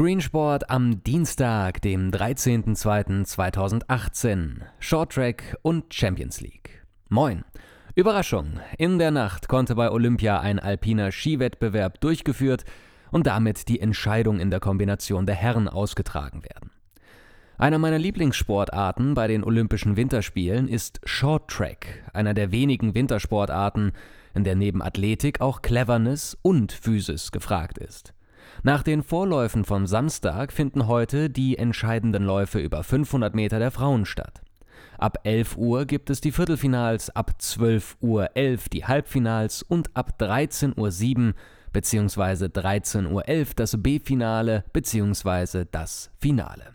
Screensport am Dienstag, dem 13.02.2018. Shorttrack und Champions League. Moin. Überraschung. In der Nacht konnte bei Olympia ein alpiner Skiwettbewerb durchgeführt und damit die Entscheidung in der Kombination der Herren ausgetragen werden. Einer meiner Lieblingssportarten bei den Olympischen Winterspielen ist Shorttrack, einer der wenigen Wintersportarten, in der neben Athletik auch Cleverness und Physis gefragt ist. Nach den Vorläufen vom Samstag finden heute die entscheidenden Läufe über 500 Meter der Frauen statt. Ab 11 Uhr gibt es die Viertelfinals, ab 12 Uhr 11 die Halbfinals und ab 13.07 Uhr bzw. 13.11 Uhr das B-Finale bzw. das Finale.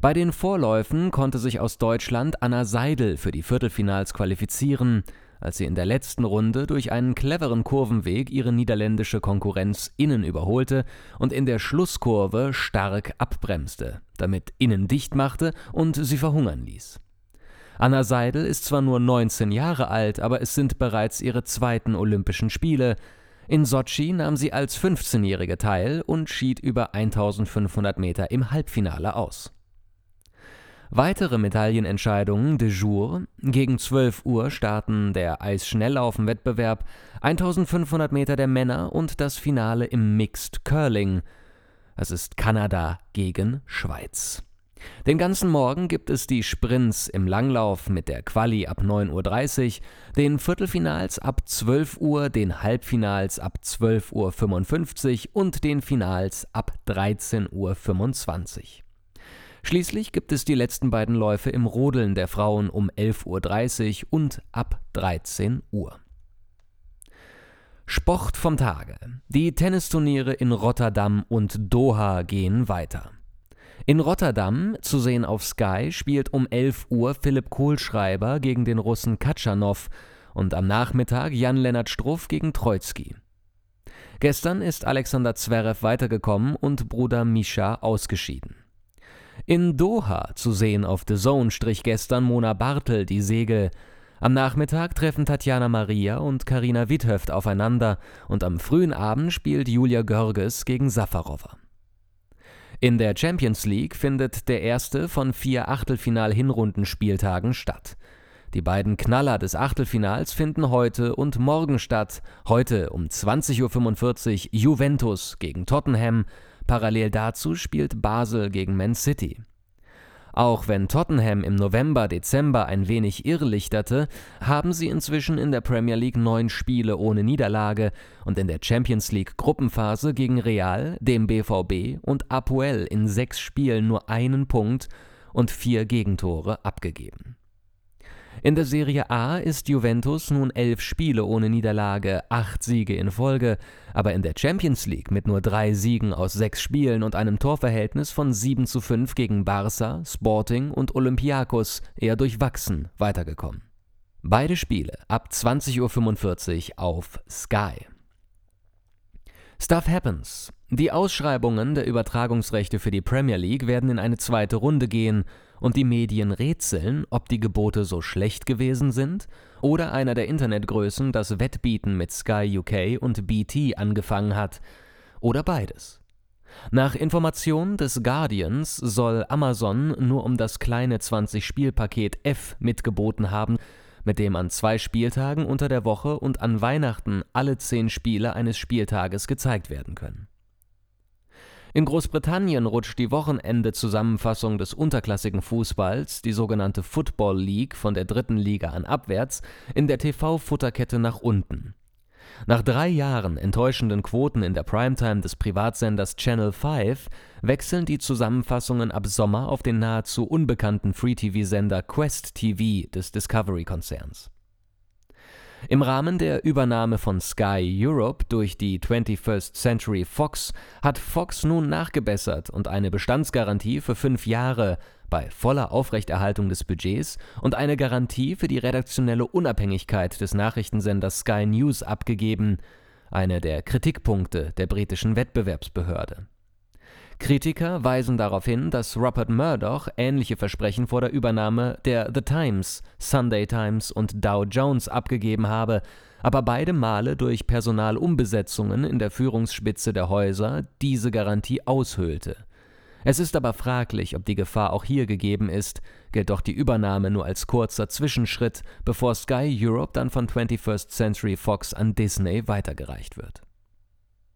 Bei den Vorläufen konnte sich aus Deutschland Anna Seidel für die Viertelfinals qualifizieren als sie in der letzten Runde durch einen cleveren Kurvenweg ihre niederländische Konkurrenz innen überholte und in der Schlusskurve stark abbremste, damit innen dicht machte und sie verhungern ließ. Anna Seidel ist zwar nur 19 Jahre alt, aber es sind bereits ihre zweiten Olympischen Spiele. In Sotschi nahm sie als 15-Jährige teil und schied über 1500 Meter im Halbfinale aus. Weitere Medaillenentscheidungen de jour. Gegen 12 Uhr starten der Eisschnelllaufen-Wettbewerb, 1500 Meter der Männer und das Finale im Mixed Curling. Es ist Kanada gegen Schweiz. Den ganzen Morgen gibt es die Sprints im Langlauf mit der Quali ab 9.30 Uhr, den Viertelfinals ab 12 Uhr, den Halbfinals ab 12.55 Uhr und den Finals ab 13.25 Uhr. Schließlich gibt es die letzten beiden Läufe im Rodeln der Frauen um 11.30 Uhr und ab 13 Uhr. Sport vom Tage. Die Tennisturniere in Rotterdam und Doha gehen weiter. In Rotterdam, zu sehen auf Sky, spielt um 11 Uhr Philipp Kohlschreiber gegen den Russen Katschanow und am Nachmittag Jan-Lennart Struff gegen Troitsky. Gestern ist Alexander Zverev weitergekommen und Bruder Mischa ausgeschieden. In Doha zu sehen auf The Zone strich gestern Mona Bartel die Segel. Am Nachmittag treffen Tatjana Maria und Karina Withöft aufeinander und am frühen Abend spielt Julia Görges gegen Safarova. In der Champions League findet der erste von vier Achtelfinal-Hinrundenspieltagen statt. Die beiden Knaller des Achtelfinals finden heute und morgen statt. Heute um 20.45 Uhr Juventus gegen Tottenham Parallel dazu spielt Basel gegen Man City. Auch wenn Tottenham im November, Dezember ein wenig irrlichterte, haben sie inzwischen in der Premier League neun Spiele ohne Niederlage und in der Champions League Gruppenphase gegen Real, dem BVB und Apoel in sechs Spielen nur einen Punkt und vier Gegentore abgegeben. In der Serie A ist Juventus nun elf Spiele ohne Niederlage, acht Siege in Folge, aber in der Champions League mit nur drei Siegen aus sechs Spielen und einem Torverhältnis von 7 zu 5 gegen Barca, Sporting und Olympiakos eher durchwachsen weitergekommen. Beide Spiele ab 20.45 Uhr auf Sky. Stuff Happens. Die Ausschreibungen der Übertragungsrechte für die Premier League werden in eine zweite Runde gehen und die Medien rätseln, ob die Gebote so schlecht gewesen sind oder einer der Internetgrößen das Wettbieten mit Sky UK und BT angefangen hat oder beides. Nach Information des Guardians soll Amazon nur um das kleine 20-Spielpaket F mitgeboten haben, mit dem an zwei Spieltagen unter der Woche und an Weihnachten alle zehn Spiele eines Spieltages gezeigt werden können. In Großbritannien rutscht die Wochenende-Zusammenfassung des unterklassigen Fußballs, die sogenannte Football League, von der dritten Liga an abwärts, in der TV-Futterkette nach unten. Nach drei Jahren enttäuschenden Quoten in der Primetime des Privatsenders Channel 5 wechseln die Zusammenfassungen ab Sommer auf den nahezu unbekannten Free-TV-Sender Quest TV des Discovery-Konzerns. Im Rahmen der Übernahme von Sky Europe durch die 21st Century Fox hat Fox nun nachgebessert und eine Bestandsgarantie für fünf Jahre bei voller Aufrechterhaltung des Budgets und eine Garantie für die redaktionelle Unabhängigkeit des Nachrichtensenders Sky News abgegeben, eine der Kritikpunkte der britischen Wettbewerbsbehörde Kritiker weisen darauf hin, dass Rupert Murdoch ähnliche Versprechen vor der Übernahme der The Times, Sunday Times und Dow Jones abgegeben habe, aber beide Male durch Personalumbesetzungen in der Führungsspitze der Häuser diese Garantie aushöhlte. Es ist aber fraglich, ob die Gefahr auch hier gegeben ist, gilt doch die Übernahme nur als kurzer Zwischenschritt, bevor Sky Europe dann von 21st Century Fox an Disney weitergereicht wird.